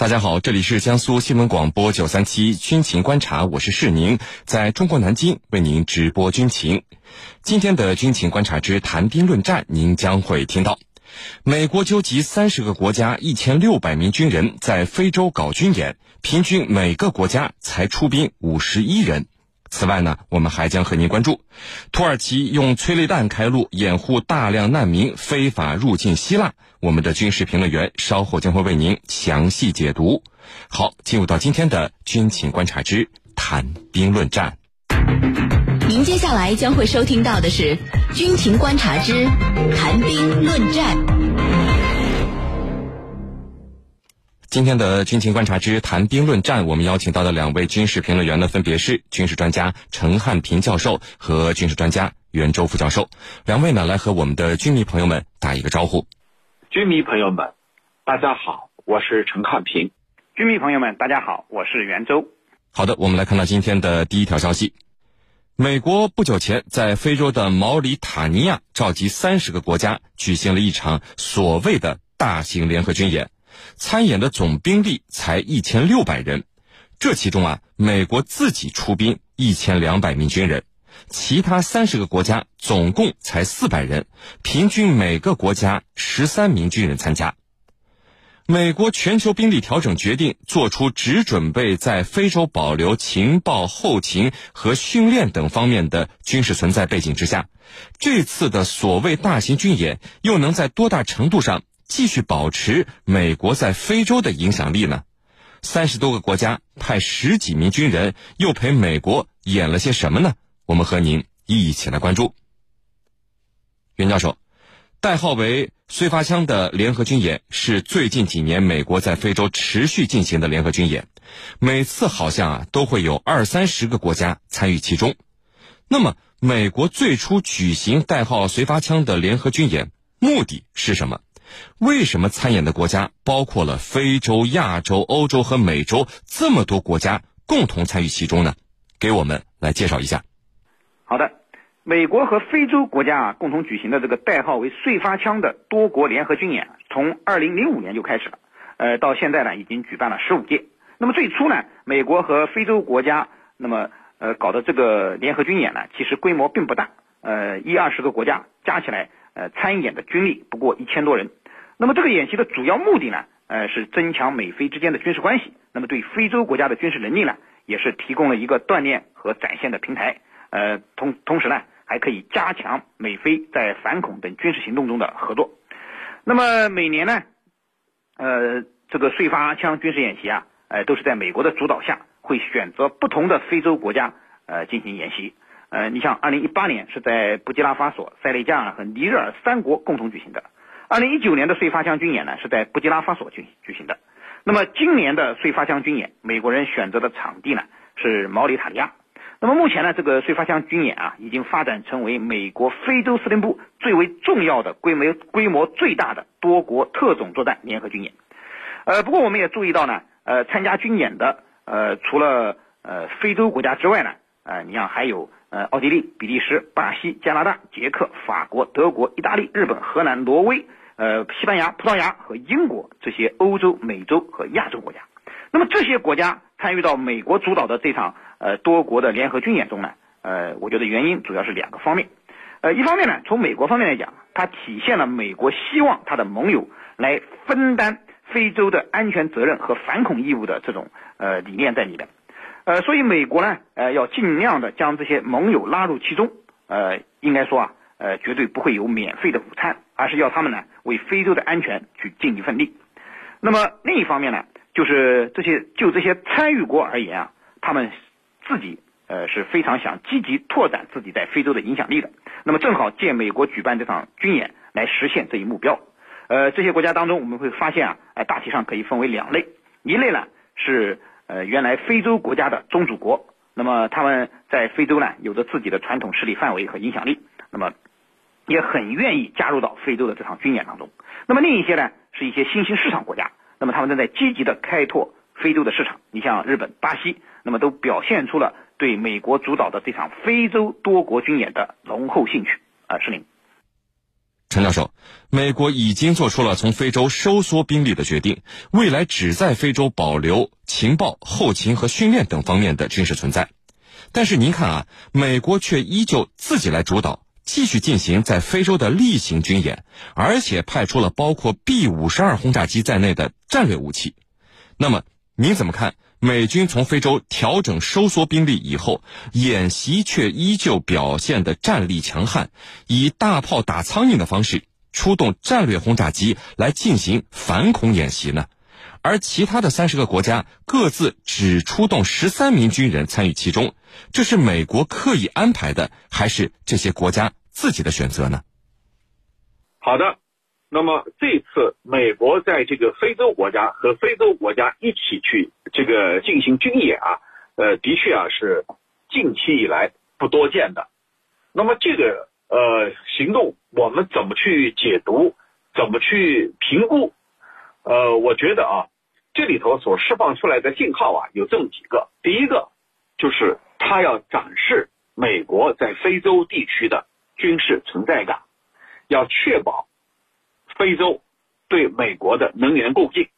大家好，这里是江苏新闻广播九三七军情观察，我是世宁，在中国南京为您直播军情。今天的军情观察之谈兵论战，您将会听到：美国纠集三十个国家一千六百名军人在非洲搞军演，平均每个国家才出兵五十一人。此外呢，我们还将和您关注：土耳其用催泪弹开路，掩护大量难民非法入境希腊。我们的军事评论员稍后将会为您详细解读。好，进入到今天的军情观察之谈兵论战。您接下来将会收听到的是军情观察之谈兵论战。今天的军情观察之谈兵论战，我们邀请到的两位军事评论员呢，分别是军事专家陈汉平教授和军事专家袁周副教授。两位呢，来和我们的军迷朋友们打一个招呼。军迷朋友们，大家好，我是陈汉平。军迷朋友们，大家好，我是袁周。好的，我们来看到今天的第一条消息：美国不久前在非洲的毛里塔尼亚召集三十个国家举行了一场所谓的大型联合军演，参演的总兵力才一千六百人，这其中啊，美国自己出兵一千两百名军人。其他三十个国家总共才四百人，平均每个国家十三名军人参加。美国全球兵力调整决定做出只准备在非洲保留情报、后勤和训练等方面的军事存在背景之下，这次的所谓大型军演又能在多大程度上继续保持美国在非洲的影响力呢？三十多个国家派十几名军人，又陪美国演了些什么呢？我们和您一起来关注。袁教授，代号为“燧发枪”的联合军演是最近几年美国在非洲持续进行的联合军演，每次好像啊都会有二三十个国家参与其中。那么，美国最初举行代号“燧发枪”的联合军演目的是什么？为什么参演的国家包括了非洲、亚洲、欧洲和美洲这么多国家共同参与其中呢？给我们来介绍一下。好的，美国和非洲国家啊共同举行的这个代号为“燧发枪”的多国联合军演，从二零零五年就开始了，呃，到现在呢已经举办了十五届。那么最初呢，美国和非洲国家那么呃搞的这个联合军演呢，其实规模并不大，呃，一二十个国家加起来，呃，参演的军力不过一千多人。那么这个演习的主要目的呢，呃，是增强美非之间的军事关系，那么对非洲国家的军事能力呢，也是提供了一个锻炼和展现的平台。呃，同同时呢，还可以加强美菲在反恐等军事行动中的合作。那么每年呢，呃，这个燧发枪军事演习啊，呃，都是在美国的主导下，会选择不同的非洲国家呃进行演习。呃，你像二零一八年是在布基拉法索、塞内加尔和尼日尔三国共同举行的。二零一九年的燧发枪军演呢，是在布基拉法索举举行的。那么今年的燧发枪军演，美国人选择的场地呢是毛里塔尼亚。那么目前呢，这个燧发枪军演啊，已经发展成为美国非洲司令部最为重要的、规模规模最大的多国特种作战联合军演。呃，不过我们也注意到呢，呃，参加军演的呃，除了呃非洲国家之外呢，呃，你像还有呃奥地利、比利时、巴西、加拿大、捷克、法国、德国、意大利、日本、荷兰、挪威、呃西班牙、葡萄牙和英国这些欧洲、美洲和亚洲国家。那么这些国家参与到美国主导的这场呃多国的联合军演中呢，呃，我觉得原因主要是两个方面，呃，一方面呢，从美国方面来讲，它体现了美国希望它的盟友来分担非洲的安全责任和反恐义务的这种呃理念在里面，呃，所以美国呢，呃，要尽量的将这些盟友拉入其中，呃，应该说啊，呃，绝对不会有免费的午餐，而是要他们呢为非洲的安全去尽一份力。那么另一方面呢？就是这些，就这些参与国而言啊，他们自己呃是非常想积极拓展自己在非洲的影响力的。那么正好借美国举办这场军演来实现这一目标。呃，这些国家当中我们会发现啊，呃，大体上可以分为两类，一类呢是呃原来非洲国家的宗主国，那么他们在非洲呢有着自己的传统势力范围和影响力，那么也很愿意加入到非洲的这场军演当中。那么另一些呢是一些新兴市场国家。那么他们正在积极的开拓非洲的市场，你像日本、巴西，那么都表现出了对美国主导的这场非洲多国军演的浓厚兴趣。啊，是您。陈教授，美国已经做出了从非洲收缩兵力的决定，未来只在非洲保留情报、后勤和训练等方面的军事存在。但是您看啊，美国却依旧自己来主导，继续进行在非洲的例行军演，而且派出了包括 B 五十二轰炸机在内的战略武器。那么您怎么看？美军从非洲调整收缩兵力以后，演习却依旧表现的战力强悍，以大炮打苍蝇的方式出动战略轰炸机来进行反恐演习呢？而其他的三十个国家各自只出动十三名军人参与其中，这是美国刻意安排的，还是这些国家自己的选择呢？好的。那么这次美国在这个非洲国家和非洲国家一起去这个进行军演啊，呃，的确啊是近期以来不多见的。那么这个呃行动我们怎么去解读，怎么去评估？呃，我觉得啊，这里头所释放出来的信号啊有这么几个。第一个就是他要展示美国在非洲地区的军事存在感，要确保。非洲对美国的能源供应，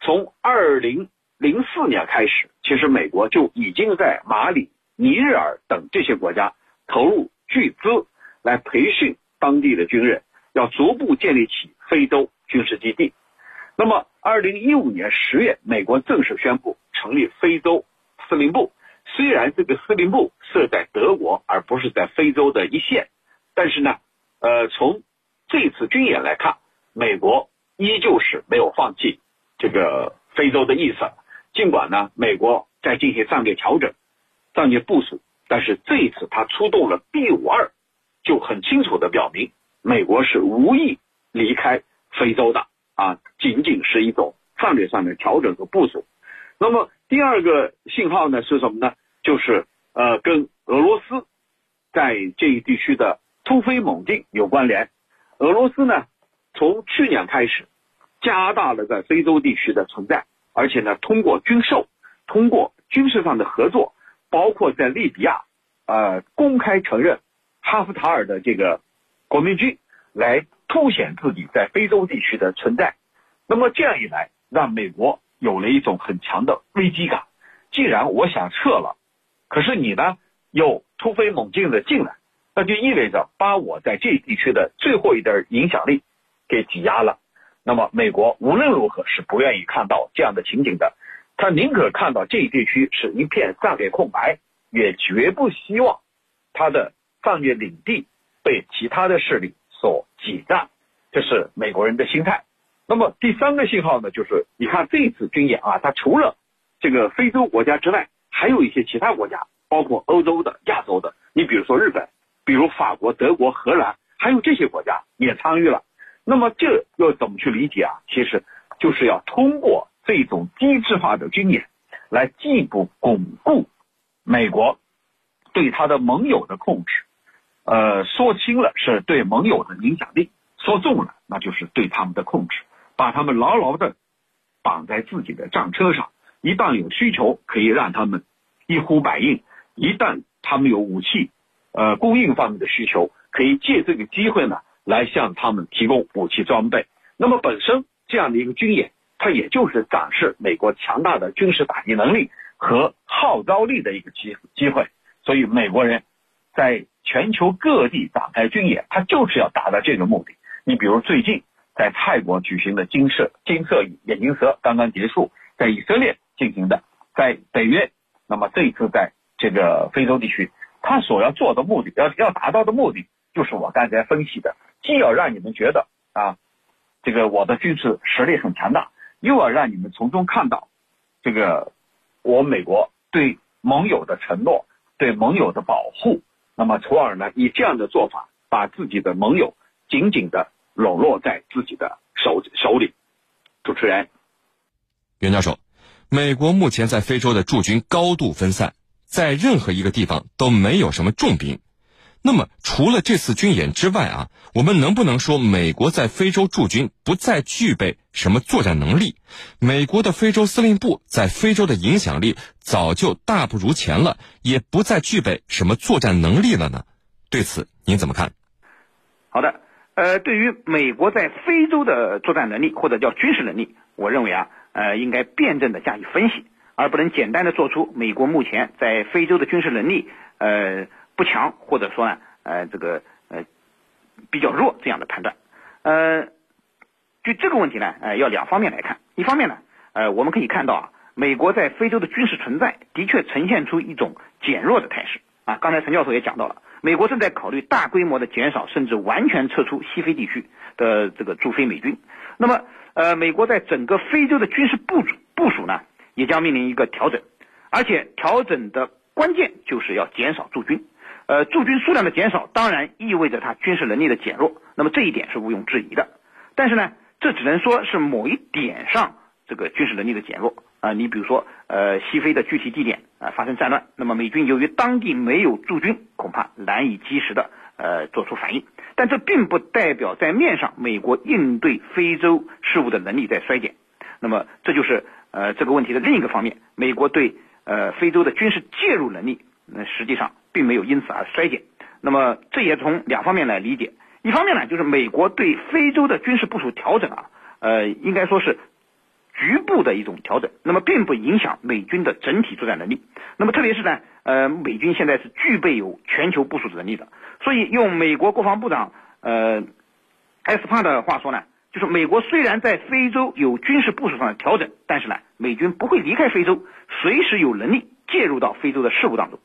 从二零零四年开始，其实美国就已经在马里、尼日尔等这些国家投入巨资来培训当地的军人，要逐步建立起非洲军事基地。那么，二零一五年十月，美国正式宣布成立非洲司令部。虽然这个司令部设在德国，而不是在非洲的一线，但是呢，呃，从这次军演来看。美国依旧是没有放弃这个非洲的意思，尽管呢，美国在进行战略调整、战略部署，但是这一次他出动了 B 五二，就很清楚的表明，美国是无意离开非洲的啊，仅仅是一种战略上的调整和部署。那么第二个信号呢是什么呢？就是呃，跟俄罗斯在这一地区的突飞猛进有关联。俄罗斯呢？从去年开始，加大了在非洲地区的存在，而且呢，通过军售，通过军事上的合作，包括在利比亚，呃，公开承认哈夫塔尔的这个国民军，来凸显自己在非洲地区的存在。那么这样一来，让美国有了一种很强的危机感。既然我想撤了，可是你呢又突飞猛进的进来，那就意味着把我在这地区的最后一点影响力。给挤压了，那么美国无论如何是不愿意看到这样的情景的，他宁可看到这一地区是一片战略空白，也绝不希望他的战略领地被其他的势力所挤占，这是美国人的心态。那么第三个信号呢，就是你看这次军演啊，它除了这个非洲国家之外，还有一些其他国家，包括欧洲的、亚洲的，你比如说日本，比如法国、德国、荷兰，还有这些国家也参与了。那么这要怎么去理解啊？其实就是要通过这种机制化的军演，来进一步巩固美国对他的盟友的控制。呃，说轻了是对盟友的影响力，说重了那就是对他们的控制，把他们牢牢的绑在自己的战车上。一旦有需求，可以让他们一呼百应；一旦他们有武器呃供应方面的需求，可以借这个机会呢。来向他们提供武器装备，那么本身这样的一个军演，它也就是展示美国强大的军事打击能力和号召力的一个机机会。所以美国人在全球各地展开军演，他就是要达到这个目的。你比如最近在泰国举行的金色金色眼镜蛇刚刚结束，在以色列进行的，在北约，那么这一次在这个非洲地区，他所要做的目的，要要达到的目的，就是我刚才分析的。既要让你们觉得啊，这个我的军事实力很强大，又要让你们从中看到这个我美国对盟友的承诺、对盟友的保护。那么，从而呢，以这样的做法，把自己的盟友紧紧的笼络在自己的手手里。主持人，袁教授，美国目前在非洲的驻军高度分散，在任何一个地方都没有什么重兵。那么，除了这次军演之外啊，我们能不能说美国在非洲驻军不再具备什么作战能力？美国的非洲司令部在非洲的影响力早就大不如前了，也不再具备什么作战能力了呢？对此您怎么看？好的，呃，对于美国在非洲的作战能力或者叫军事能力，我认为啊，呃，应该辩证的加以分析，而不能简单的做出美国目前在非洲的军事能力呃不强或者说呢呃这个呃比较弱这样的判断。呃，就这个问题呢，呃，要两方面来看。一方面呢，呃，我们可以看到啊，美国在非洲的军事存在的确呈现出一种减弱的态势啊。刚才陈教授也讲到了。美国正在考虑大规模的减少，甚至完全撤出西非地区的这个驻非美军。那么，呃，美国在整个非洲的军事部署部署呢，也将面临一个调整，而且调整的关键就是要减少驻军。呃，驻军数量的减少，当然意味着它军事能力的减弱。那么这一点是毋庸置疑的。但是呢，这只能说是某一点上这个军事能力的减弱。啊，你比如说，呃，西非的具体地点啊发生战乱，那么美军由于当地没有驻军，恐怕难以及时的呃做出反应。但这并不代表在面上美国应对非洲事务的能力在衰减。那么这就是呃这个问题的另一个方面，美国对呃非洲的军事介入能力，那实际上并没有因此而衰减。那么这也从两方面来理解，一方面呢，就是美国对非洲的军事部署调整啊，呃，应该说是。局部的一种调整，那么并不影响美军的整体作战能力。那么特别是呢，呃，美军现在是具备有全球部署能力的。所以用美国国防部长呃埃斯帕的话说呢，就是美国虽然在非洲有军事部署上的调整，但是呢，美军不会离开非洲，随时有能力介入到非洲的事务当中。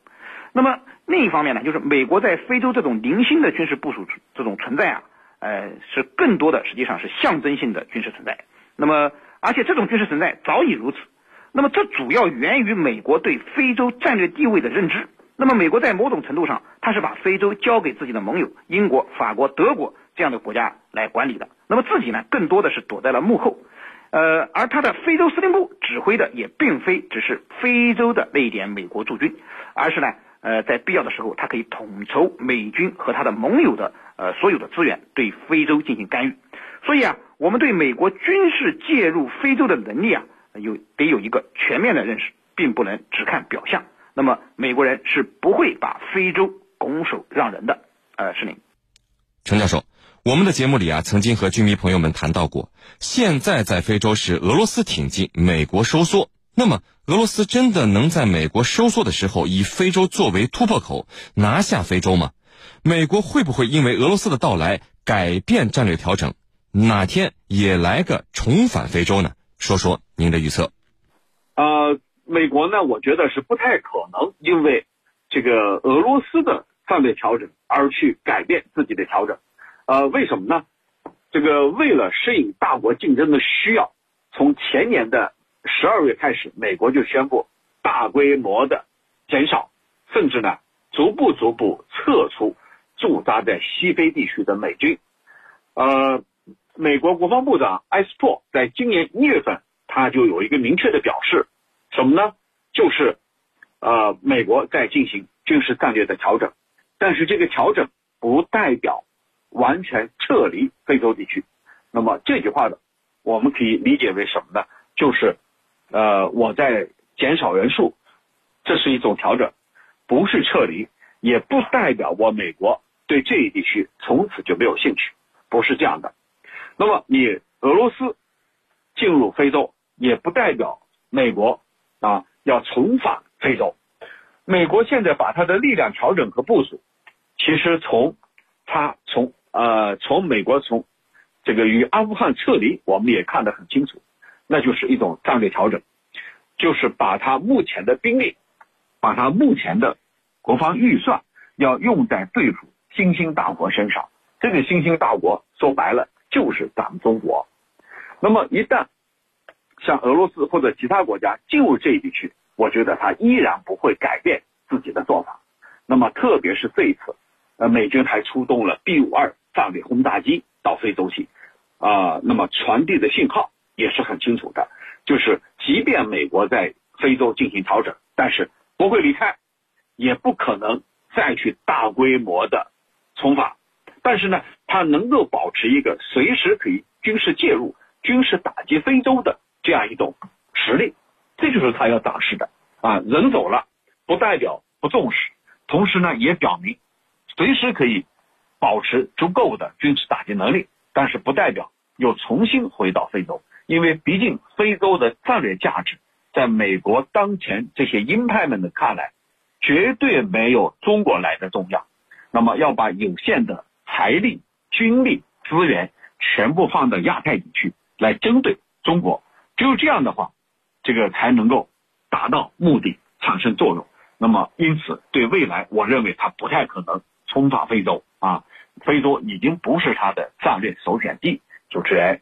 那么另一方面呢，就是美国在非洲这种零星的军事部署这种存在啊，呃，是更多的实际上是象征性的军事存在。那么而且这种军事存在早已如此，那么这主要源于美国对非洲战略地位的认知。那么美国在某种程度上，它是把非洲交给自己的盟友英国、法国、德国这样的国家来管理的。那么自己呢，更多的是躲在了幕后。呃，而他的非洲司令部指挥的也并非只是非洲的那一点美国驻军，而是呢，呃，在必要的时候，他可以统筹美军和他的盟友的呃所有的资源，对非洲进行干预。所以啊。我们对美国军事介入非洲的能力啊，有得有一个全面的认识，并不能只看表象。那么美国人是不会把非洲拱手让人的。呃，是您，陈教授，我们的节目里啊，曾经和军迷朋友们谈到过，现在在非洲是俄罗斯挺进，美国收缩。那么俄罗斯真的能在美国收缩的时候，以非洲作为突破口，拿下非洲吗？美国会不会因为俄罗斯的到来改变战略调整？哪天也来个重返非洲呢？说说您的预测。呃，美国呢，我觉得是不太可能因为这个俄罗斯的战略调整而去改变自己的调整。呃，为什么呢？这个为了适应大国竞争的需要，从前年的十二月开始，美国就宣布大规模的减少，甚至呢逐步逐步撤出驻扎在西非地区的美军。呃。美国国防部长埃斯珀在今年一月份，他就有一个明确的表示，什么呢？就是，呃，美国在进行军事战略的调整，但是这个调整不代表完全撤离非洲地区。那么这句话的，我们可以理解为什么呢？就是，呃，我在减少人数，这是一种调整，不是撤离，也不代表我美国对这一地区从此就没有兴趣，不是这样的。那么，你俄罗斯进入非洲，也不代表美国啊要重返非洲。美国现在把它的力量调整和部署，其实从它从呃从美国从这个与阿富汗撤离，我们也看得很清楚，那就是一种战略调整，就是把它目前的兵力，把它目前的国防预算要用在对付新兴大国身上。这个新兴大国说白了。就是咱们中国。那么一旦像俄罗斯或者其他国家进入这一地区，我觉得他依然不会改变自己的做法。那么特别是这一次，呃，美军还出动了 B 五二战略轰炸机到非洲去，啊，那么传递的信号也是很清楚的，就是即便美国在非洲进行调整，但是不会离开，也不可能再去大规模的重返。但是呢，他能够保持一个随时可以军事介入、军事打击非洲的这样一种实力，这就是他要展示的啊。人走了，不代表不重视，同时呢，也表明随时可以保持足够的军事打击能力，但是不代表又重新回到非洲，因为毕竟非洲的战略价值，在美国当前这些鹰派们的看来，绝对没有中国来的重要。那么要把有限的财力、军力资源全部放到亚太地区来针对中国，只有这样的话，这个才能够达到目的，产生作用。那么因此，对未来，我认为他不太可能。冲访非洲啊，非洲已经不是他的战略首选地。主持人，